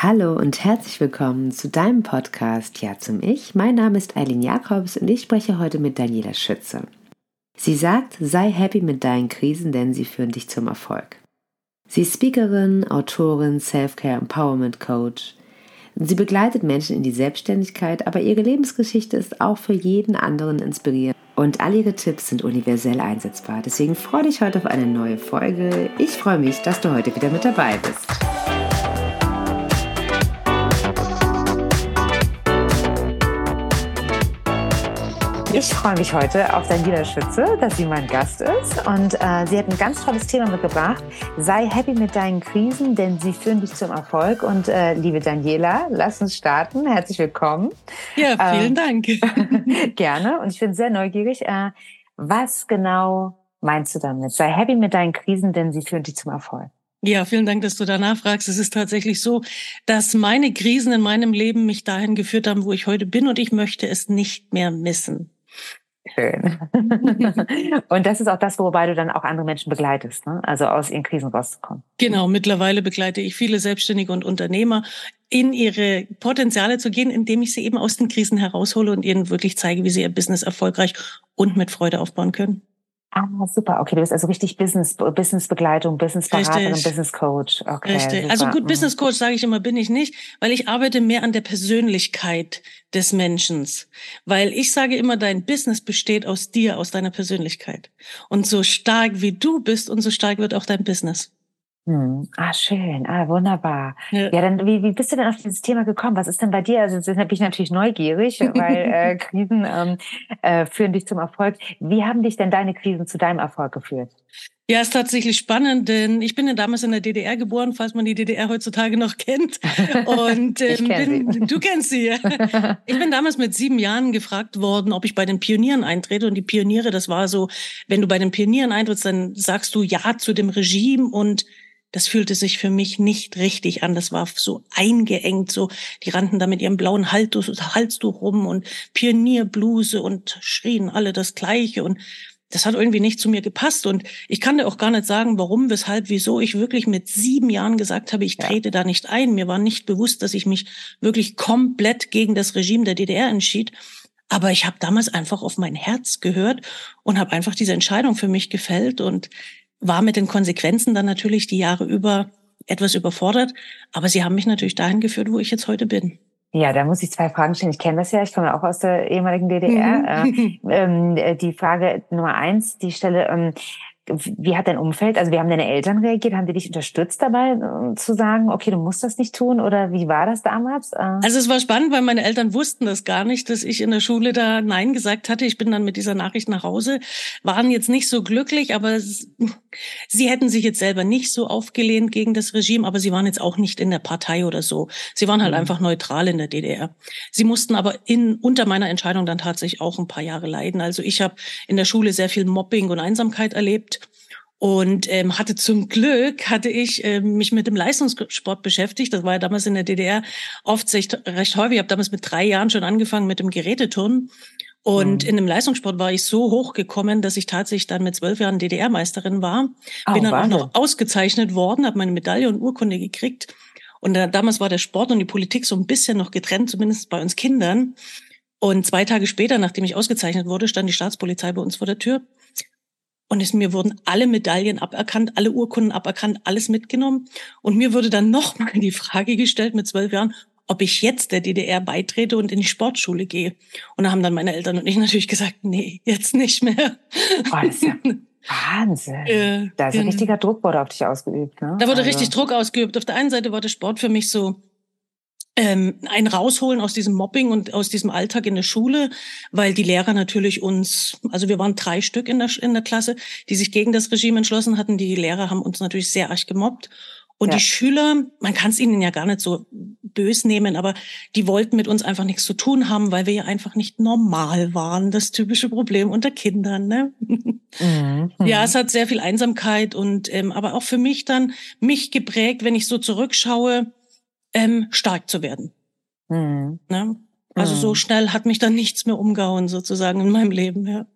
Hallo und herzlich willkommen zu deinem Podcast Ja zum Ich. Mein Name ist Eileen Jakobs und ich spreche heute mit Daniela Schütze. Sie sagt, sei happy mit deinen Krisen, denn sie führen dich zum Erfolg. Sie ist Speakerin, Autorin, Self-Care Empowerment Coach. Sie begleitet Menschen in die Selbstständigkeit, aber ihre Lebensgeschichte ist auch für jeden anderen inspirierend und all ihre Tipps sind universell einsetzbar. Deswegen freue dich heute auf eine neue Folge. Ich freue mich, dass du heute wieder mit dabei bist. Ich freue mich heute auf Daniela Schütze, dass sie mein Gast ist. Und äh, sie hat ein ganz tolles Thema mitgebracht. Sei happy mit deinen Krisen, denn sie führen dich zum Erfolg. Und äh, liebe Daniela, lass uns starten. Herzlich willkommen. Ja, vielen ähm, Dank. gerne. Und ich bin sehr neugierig. Äh, was genau meinst du damit? Sei happy mit deinen Krisen, denn sie führen dich zum Erfolg. Ja, vielen Dank, dass du danach fragst. Es ist tatsächlich so, dass meine Krisen in meinem Leben mich dahin geführt haben, wo ich heute bin und ich möchte es nicht mehr missen. Schön. und das ist auch das, wobei du dann auch andere Menschen begleitest, ne? also aus ihren Krisen rauszukommen. Genau, mittlerweile begleite ich viele Selbstständige und Unternehmer in ihre Potenziale zu gehen, indem ich sie eben aus den Krisen heraushole und ihnen wirklich zeige, wie sie ihr Business erfolgreich und mit Freude aufbauen können. Ah, super. Okay, du bist also richtig Business, Businessbegleitung, Businessberaterin, Business Coach. Okay, richtig. Super. Also gut, mhm. Business Coach sage ich immer, bin ich nicht, weil ich arbeite mehr an der Persönlichkeit des Menschen. Weil ich sage immer, dein Business besteht aus dir, aus deiner Persönlichkeit. Und so stark wie du bist, und so stark wird auch dein Business. Hm. Ah, schön. Ah, wunderbar. Ja, ja dann, wie, wie bist du denn auf dieses Thema gekommen? Was ist denn bei dir? Also, jetzt bin ich natürlich neugierig, weil äh, Krisen ähm, äh, führen dich zum Erfolg. Wie haben dich denn deine Krisen zu deinem Erfolg geführt? Ja, ist tatsächlich spannend, denn ich bin ja damals in der DDR geboren, falls man die DDR heutzutage noch kennt. Und ähm, kenn bin, du kennst sie. Ja. Ich bin damals mit sieben Jahren gefragt worden, ob ich bei den Pionieren eintrete. Und die Pioniere, das war so, wenn du bei den Pionieren eintrittst, dann sagst du Ja zu dem Regime und das fühlte sich für mich nicht richtig an. Das war so eingeengt, so die rannten da mit ihrem blauen Halstuch rum und Pionierbluse und schrien alle das Gleiche und das hat irgendwie nicht zu mir gepasst und ich kann dir auch gar nicht sagen, warum, weshalb, wieso ich wirklich mit sieben Jahren gesagt habe, ich trete ja. da nicht ein. Mir war nicht bewusst, dass ich mich wirklich komplett gegen das Regime der DDR entschied. Aber ich habe damals einfach auf mein Herz gehört und habe einfach diese Entscheidung für mich gefällt und war mit den Konsequenzen dann natürlich die Jahre über etwas überfordert. Aber sie haben mich natürlich dahin geführt, wo ich jetzt heute bin. Ja, da muss ich zwei Fragen stellen. Ich kenne das ja, ich komme auch aus der ehemaligen DDR. Mhm. Äh, ähm, äh, die Frage Nummer eins, die Stelle, ähm, wie hat dein Umfeld, also wie haben deine Eltern reagiert? Haben die dich unterstützt dabei äh, zu sagen, okay, du musst das nicht tun? Oder wie war das damals? Äh, also es war spannend, weil meine Eltern wussten das gar nicht, dass ich in der Schule da Nein gesagt hatte. Ich bin dann mit dieser Nachricht nach Hause, waren jetzt nicht so glücklich, aber sie hätten sich jetzt selber nicht so aufgelehnt gegen das Regime, aber sie waren jetzt auch nicht in der Partei oder so. Sie waren halt mhm. einfach neutral in der DDR. Sie mussten aber in, unter meiner Entscheidung dann tatsächlich auch ein paar Jahre leiden. Also ich habe in der Schule sehr viel Mobbing und Einsamkeit erlebt und ähm, hatte zum Glück, hatte ich ähm, mich mit dem Leistungssport beschäftigt. Das war ja damals in der DDR oft recht, recht häufig. Ich habe damals mit drei Jahren schon angefangen mit dem Geräteturnen. Und mhm. in dem Leistungssport war ich so hochgekommen, dass ich tatsächlich dann mit zwölf Jahren DDR-Meisterin war. Oh, Bin dann Wahnsinn. auch noch ausgezeichnet worden, habe meine Medaille und Urkunde gekriegt. Und da, damals war der Sport und die Politik so ein bisschen noch getrennt, zumindest bei uns Kindern. Und zwei Tage später, nachdem ich ausgezeichnet wurde, stand die Staatspolizei bei uns vor der Tür und es, mir wurden alle Medaillen aberkannt, alle Urkunden aberkannt, alles mitgenommen. Und mir wurde dann nochmal die Frage gestellt mit zwölf Jahren, ob ich jetzt der DDR beitrete und in die Sportschule gehe. Und da haben dann meine Eltern und ich natürlich gesagt, nee, jetzt nicht mehr. Das ist ja Wahnsinn. Äh, da ist ein richtiger Druck wurde auf dich ausgeübt. Ne? Da wurde also. richtig Druck ausgeübt. Auf der einen Seite war der Sport für mich so, ähm, ein rausholen aus diesem Mobbing und aus diesem Alltag in der Schule, weil die Lehrer natürlich uns, also wir waren drei Stück in der, in der Klasse, die sich gegen das Regime entschlossen hatten. Die Lehrer haben uns natürlich sehr arg gemobbt. Und ja. die Schüler, man kann es ihnen ja gar nicht so bös nehmen, aber die wollten mit uns einfach nichts zu tun haben, weil wir ja einfach nicht normal waren. Das typische Problem unter Kindern. Ne? Mhm. Ja, es hat sehr viel Einsamkeit und ähm, aber auch für mich dann mich geprägt, wenn ich so zurückschaue ähm, stark zu werden. Mhm. Ne? Also mhm. so schnell hat mich dann nichts mehr umgehauen sozusagen in meinem Leben. Ja.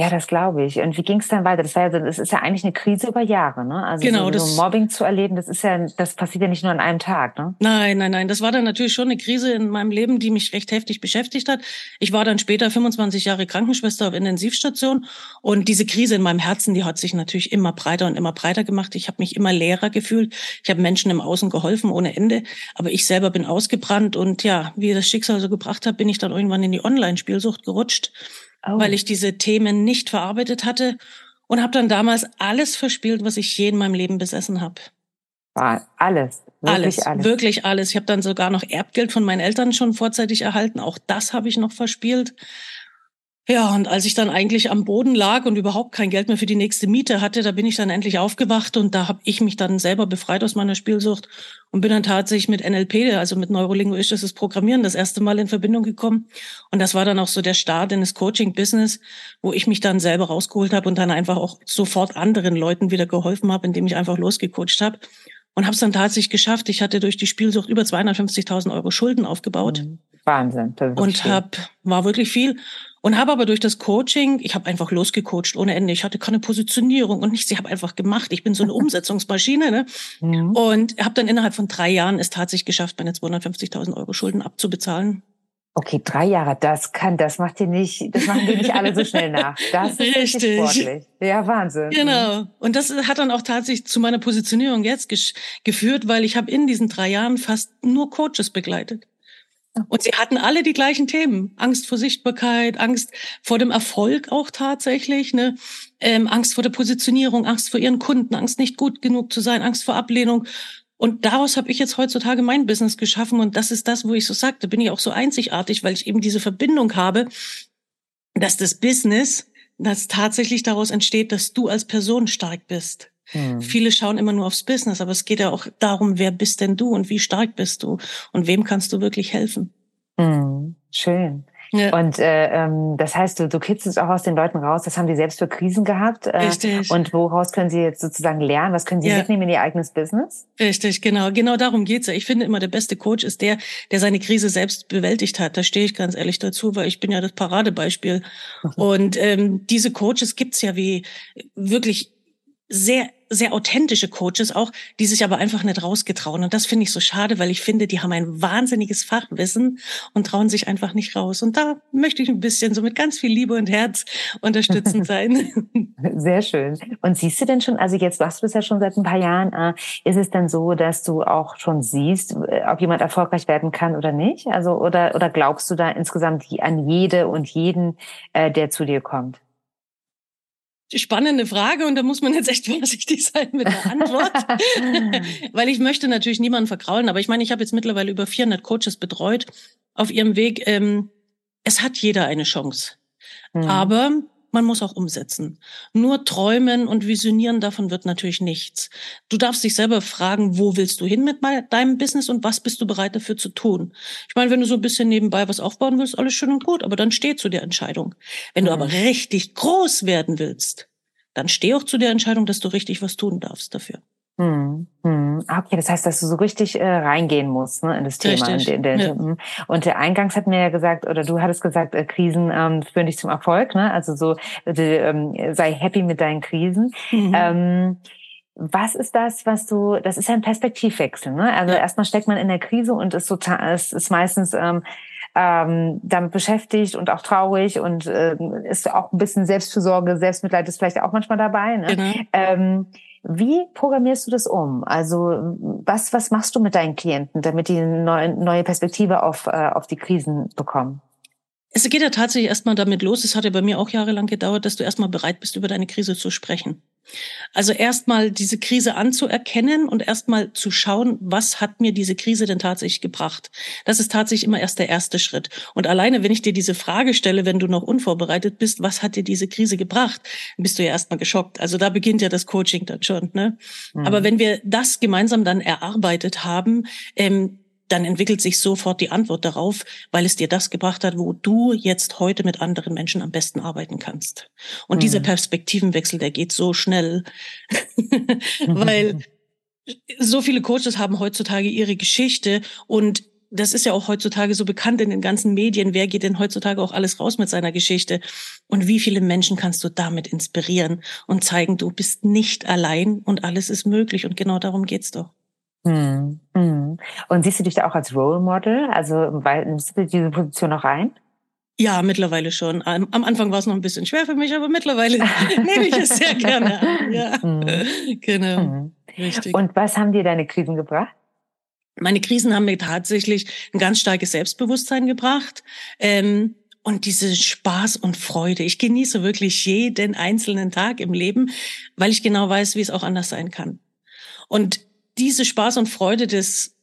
Ja, das glaube ich. Und wie ging es dann weiter? Das, war ja, das ist ja eigentlich eine Krise über Jahre, ne? Also genau, so, das, so Mobbing zu erleben, das ist ja, das passiert ja nicht nur an einem Tag, ne? Nein, nein, nein. Das war dann natürlich schon eine Krise in meinem Leben, die mich recht heftig beschäftigt hat. Ich war dann später 25 Jahre Krankenschwester auf Intensivstation und diese Krise in meinem Herzen, die hat sich natürlich immer breiter und immer breiter gemacht. Ich habe mich immer leerer gefühlt. Ich habe Menschen im Außen geholfen ohne Ende, aber ich selber bin ausgebrannt und ja, wie das Schicksal so gebracht hat, bin ich dann irgendwann in die Online-Spielsucht gerutscht oh. weil ich diese Themen nicht verarbeitet hatte und habe dann damals alles verspielt, was ich je in meinem Leben besessen habe. Ah, alles. Wirklich alles, alles. Wirklich alles. Ich habe dann sogar noch Erbgeld von meinen Eltern schon vorzeitig erhalten. Auch das habe ich noch verspielt. Ja, und als ich dann eigentlich am Boden lag und überhaupt kein Geld mehr für die nächste Miete hatte, da bin ich dann endlich aufgewacht und da habe ich mich dann selber befreit aus meiner Spielsucht und bin dann tatsächlich mit NLP, also mit neurolinguistisches Programmieren, das erste Mal in Verbindung gekommen. Und das war dann auch so der Start in das Coaching-Business, wo ich mich dann selber rausgeholt habe und dann einfach auch sofort anderen Leuten wieder geholfen habe, indem ich einfach losgecoacht habe. Und habe es dann tatsächlich geschafft. Ich hatte durch die Spielsucht über 250.000 Euro Schulden aufgebaut. Mhm. Wahnsinn. und hab, war wirklich viel. Und habe aber durch das Coaching, ich habe einfach losgecoacht ohne Ende. Ich hatte keine Positionierung und nichts. Ich habe einfach gemacht. Ich bin so eine Umsetzungsmaschine. Ne? Ja. Und habe dann innerhalb von drei Jahren es tatsächlich geschafft, meine 250.000 Euro Schulden abzubezahlen. Okay, drei Jahre, das kann, das macht ihr nicht, das machen wir nicht alle so schnell nach. Das ist richtig sportlich. Ja, Wahnsinn. Genau. Und das hat dann auch tatsächlich zu meiner Positionierung jetzt geführt, weil ich habe in diesen drei Jahren fast nur Coaches begleitet. Und sie hatten alle die gleichen Themen. Angst vor Sichtbarkeit, Angst vor dem Erfolg auch tatsächlich, ne? Ähm, Angst vor der Positionierung, Angst vor ihren Kunden, Angst nicht gut genug zu sein, Angst vor Ablehnung. Und daraus habe ich jetzt heutzutage mein Business geschaffen. Und das ist das, wo ich so sagte, bin ich auch so einzigartig, weil ich eben diese Verbindung habe, dass das Business, das tatsächlich daraus entsteht, dass du als Person stark bist. Hm. Viele schauen immer nur aufs Business, aber es geht ja auch darum, wer bist denn du und wie stark bist du und wem kannst du wirklich helfen. Hm. Schön. Ja. Und äh, ähm, das heißt, du, du kitzelst auch aus den Leuten raus, das haben die selbst für Krisen gehabt. Äh, Richtig. Und woraus können sie jetzt sozusagen lernen? Was können sie ja. mitnehmen in ihr eigenes Business? Richtig, genau. Genau darum geht's ja. Ich finde immer, der beste Coach ist der, der seine Krise selbst bewältigt hat. Da stehe ich ganz ehrlich dazu, weil ich bin ja das Paradebeispiel. und ähm, diese Coaches gibt's ja wie wirklich sehr sehr authentische Coaches auch, die sich aber einfach nicht rausgetrauen. Und das finde ich so schade, weil ich finde, die haben ein wahnsinniges Fachwissen und trauen sich einfach nicht raus. Und da möchte ich ein bisschen so mit ganz viel Liebe und Herz unterstützend sein. Sehr schön. Und siehst du denn schon, also jetzt du das ja schon seit ein paar Jahren, äh, ist es dann so, dass du auch schon siehst, äh, ob jemand erfolgreich werden kann oder nicht? Also oder, oder glaubst du da insgesamt an jede und jeden, äh, der zu dir kommt? Spannende Frage und da muss man jetzt echt vorsichtig sein mit der Antwort, weil ich möchte natürlich niemanden verkraulen, aber ich meine, ich habe jetzt mittlerweile über 400 Coaches betreut auf ihrem Weg. Ähm, es hat jeder eine Chance, mhm. aber man muss auch umsetzen. Nur träumen und visionieren davon wird natürlich nichts. Du darfst dich selber fragen, wo willst du hin mit deinem Business und was bist du bereit dafür zu tun? Ich meine, wenn du so ein bisschen nebenbei was aufbauen willst, alles schön und gut, aber dann steh zu der Entscheidung. Wenn du aber mhm. richtig groß werden willst, dann steh auch zu der Entscheidung, dass du richtig was tun darfst dafür. Hm, hm. Okay, das heißt, dass du so richtig äh, reingehen musst ne, in das Thema. In den, in ja. Und der Eingangs hat mir ja gesagt, oder du hattest gesagt, äh, Krisen ähm, führen dich zum Erfolg. Ne? Also so, äh, ähm, sei happy mit deinen Krisen. Mhm. Ähm, was ist das, was du, das ist ja ein Perspektivwechsel, ne? Also ja. erstmal steckt man in der Krise und ist total, ist, ist meistens ähm, ähm, damit beschäftigt und auch traurig und äh, ist auch ein bisschen Selbstfürsorge, Selbstmitleid ist vielleicht auch manchmal dabei. Ne? Genau. Ähm, wie programmierst du das um? Also was, was machst du mit deinen Klienten, damit die eine neue, Perspektive auf, äh, auf die Krisen bekommen? Es geht ja tatsächlich erstmal damit los, es hat ja bei mir auch jahrelang gedauert, dass du erstmal bereit bist, über deine Krise zu sprechen. Also erstmal diese Krise anzuerkennen und erstmal zu schauen, was hat mir diese Krise denn tatsächlich gebracht? Das ist tatsächlich immer erst der erste Schritt. Und alleine, wenn ich dir diese Frage stelle, wenn du noch unvorbereitet bist, was hat dir diese Krise gebracht, bist du ja erstmal geschockt. Also da beginnt ja das Coaching dann schon. Ne? Mhm. Aber wenn wir das gemeinsam dann erarbeitet haben, ähm, dann entwickelt sich sofort die Antwort darauf, weil es dir das gebracht hat, wo du jetzt heute mit anderen Menschen am besten arbeiten kannst. Und mhm. dieser Perspektivenwechsel, der geht so schnell, weil so viele Coaches haben heutzutage ihre Geschichte und das ist ja auch heutzutage so bekannt in den ganzen Medien. Wer geht denn heutzutage auch alles raus mit seiner Geschichte? Und wie viele Menschen kannst du damit inspirieren und zeigen, du bist nicht allein und alles ist möglich. Und genau darum geht's doch. Hm, hm. Und siehst du dich da auch als Role Model? Also weil, nimmst du diese Position auch ein? Ja, mittlerweile schon. Am, am Anfang war es noch ein bisschen schwer für mich, aber mittlerweile nehme ich es sehr gerne an. Ja, mhm. genau. Mhm. Richtig. Und was haben dir deine Krisen gebracht? Meine Krisen haben mir tatsächlich ein ganz starkes Selbstbewusstsein gebracht. Ähm, und diese Spaß und Freude. Ich genieße wirklich jeden einzelnen Tag im Leben, weil ich genau weiß, wie es auch anders sein kann. Und diese Spaß und Freude des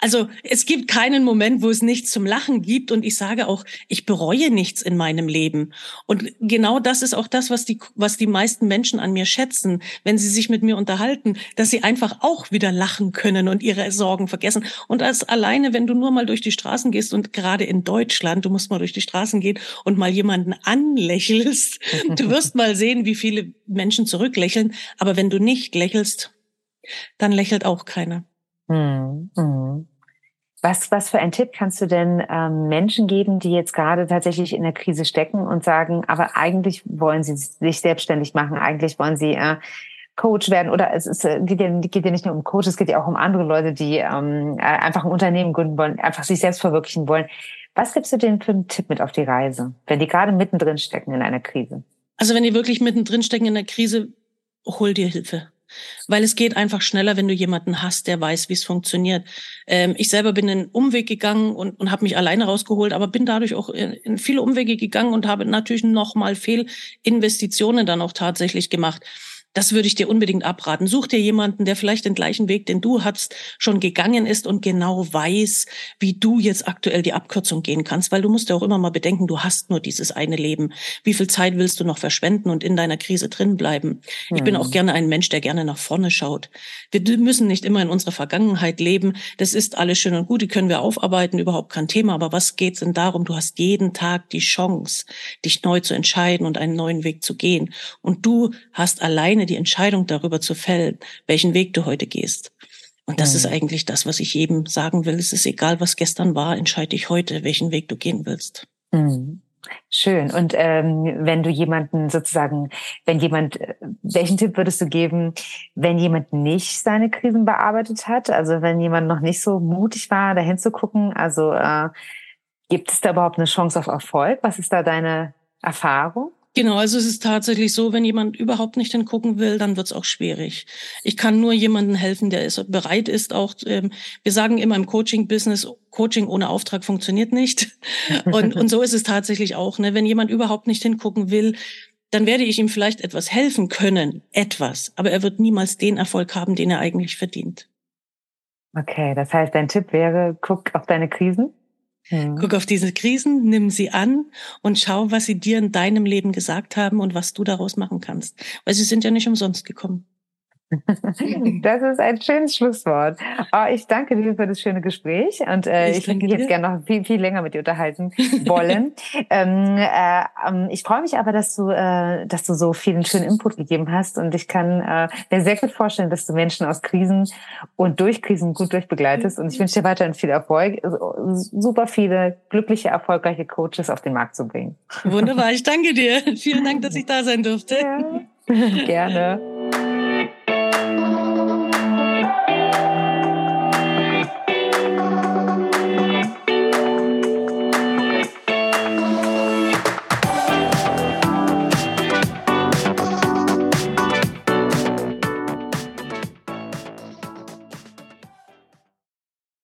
also es gibt keinen Moment, wo es nichts zum Lachen gibt. Und ich sage auch, ich bereue nichts in meinem Leben. Und genau das ist auch das, was die, was die meisten Menschen an mir schätzen, wenn sie sich mit mir unterhalten, dass sie einfach auch wieder lachen können und ihre Sorgen vergessen. Und als alleine, wenn du nur mal durch die Straßen gehst und gerade in Deutschland, du musst mal durch die Straßen gehen und mal jemanden anlächelst, du wirst mal sehen, wie viele Menschen zurücklächeln. Aber wenn du nicht lächelst, dann lächelt auch keiner. Hm, hm. Was, was für ein Tipp kannst du denn ähm, Menschen geben, die jetzt gerade tatsächlich in der Krise stecken und sagen, aber eigentlich wollen sie sich selbstständig machen, eigentlich wollen sie äh, Coach werden oder es ist, äh, geht, ja, geht ja nicht nur um Coach, es geht ja auch um andere Leute, die ähm, äh, einfach ein Unternehmen gründen wollen, einfach sich selbst verwirklichen wollen. Was gibst du denen für einen Tipp mit auf die Reise, wenn die gerade mittendrin stecken in einer Krise? Also wenn die wirklich mittendrin stecken in der Krise, hol dir Hilfe. Weil es geht einfach schneller, wenn du jemanden hast, der weiß, wie es funktioniert. Ähm, ich selber bin einen Umweg gegangen und, und habe mich alleine rausgeholt, aber bin dadurch auch in, in viele Umwege gegangen und habe natürlich noch mal Fehlinvestitionen dann auch tatsächlich gemacht. Das würde ich dir unbedingt abraten. Such dir jemanden, der vielleicht den gleichen Weg, den du hast, schon gegangen ist und genau weiß, wie du jetzt aktuell die Abkürzung gehen kannst. Weil du musst ja auch immer mal bedenken, du hast nur dieses eine Leben. Wie viel Zeit willst du noch verschwenden und in deiner Krise drin bleiben? Ich bin auch hm. gerne ein Mensch, der gerne nach vorne schaut. Wir müssen nicht immer in unserer Vergangenheit leben. Das ist alles schön und gut. Die können wir aufarbeiten, überhaupt kein Thema. Aber was geht's denn darum? Du hast jeden Tag die Chance, dich neu zu entscheiden und einen neuen Weg zu gehen. Und du hast alleine die Entscheidung darüber zu fällen, welchen Weg du heute gehst. Und das mhm. ist eigentlich das, was ich jedem sagen will. Es ist egal, was gestern war, entscheide dich heute, welchen Weg du gehen willst. Mhm. Schön. Und ähm, wenn du jemanden sozusagen, wenn jemand, welchen Tipp würdest du geben, wenn jemand nicht seine Krisen bearbeitet hat? Also wenn jemand noch nicht so mutig war, dahin zu gucken, also äh, gibt es da überhaupt eine Chance auf Erfolg? Was ist da deine Erfahrung? Genau, also es ist tatsächlich so, wenn jemand überhaupt nicht hingucken will, dann wird es auch schwierig. Ich kann nur jemandem helfen, der ist, bereit ist, auch, ähm, wir sagen immer im Coaching-Business, Coaching ohne Auftrag funktioniert nicht. Und, und so ist es tatsächlich auch. Ne? Wenn jemand überhaupt nicht hingucken will, dann werde ich ihm vielleicht etwas helfen können, etwas, aber er wird niemals den Erfolg haben, den er eigentlich verdient. Okay, das heißt, dein Tipp wäre, guck auf deine Krisen Mhm. Guck auf diese Krisen, nimm sie an und schau, was sie dir in deinem Leben gesagt haben und was du daraus machen kannst. Weil sie sind ja nicht umsonst gekommen. Das ist ein schönes Schlusswort. Oh, ich danke dir für das schöne Gespräch und äh, ich, ich würde mich jetzt gerne noch viel, viel länger mit dir unterhalten wollen. ähm, äh, ähm, ich freue mich aber, dass du, äh, dass du so vielen schönen Input gegeben hast und ich kann äh, mir sehr gut vorstellen, dass du Menschen aus Krisen und durch Krisen gut durchbegleitest und ich wünsche dir weiterhin viel Erfolg, super viele glückliche, erfolgreiche Coaches auf den Markt zu bringen. Wunderbar, ich danke dir. Vielen Dank, dass ich da sein durfte. Ja. Gerne.